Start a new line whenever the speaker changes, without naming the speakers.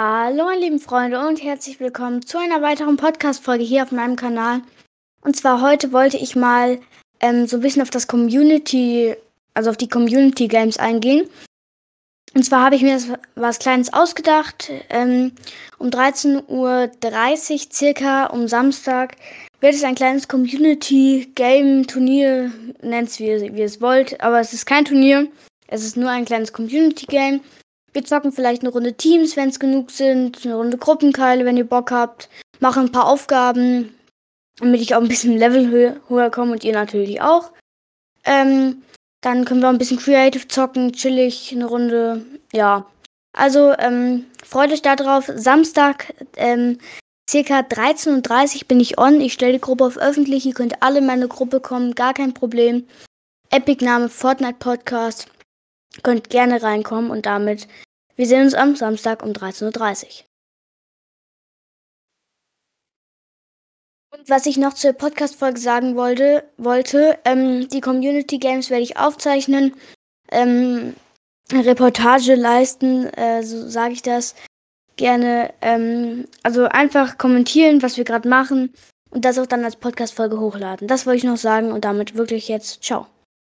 Hallo, meine lieben Freunde und herzlich willkommen zu einer weiteren Podcast-Folge hier auf meinem Kanal. Und zwar heute wollte ich mal ähm, so ein bisschen auf das Community, also auf die Community Games eingehen. Und zwar habe ich mir was Kleines ausgedacht. Ähm, um 13.30 Uhr circa um Samstag wird es ein kleines Community Game Turnier, nennt es wie, wie ihr es wollt, aber es ist kein Turnier. Es ist nur ein kleines Community Game. Wir zocken vielleicht eine Runde Teams, wenn es genug sind, eine Runde Gruppenkeile, wenn ihr Bock habt, machen ein paar Aufgaben, damit ich auch ein bisschen Level hö höher komme und ihr natürlich auch. Ähm, dann können wir auch ein bisschen Creative zocken, chillig, eine Runde, ja. Also, ähm, freut euch darauf. Samstag, ähm, circa 13.30 Uhr bin ich on. Ich stelle die Gruppe auf öffentlich. Ihr könnt alle in meine Gruppe kommen, gar kein Problem. Epic-Name Fortnite Podcast. Könnt gerne reinkommen und damit, wir sehen uns am Samstag um 13.30 Uhr. Und was ich noch zur Podcast-Folge sagen wollte, wollte ähm, die Community Games werde ich aufzeichnen, ähm, Reportage leisten, äh, so sage ich das gerne. Ähm, also einfach kommentieren, was wir gerade machen und das auch dann als Podcast-Folge hochladen. Das wollte ich noch sagen und damit wirklich jetzt ciao.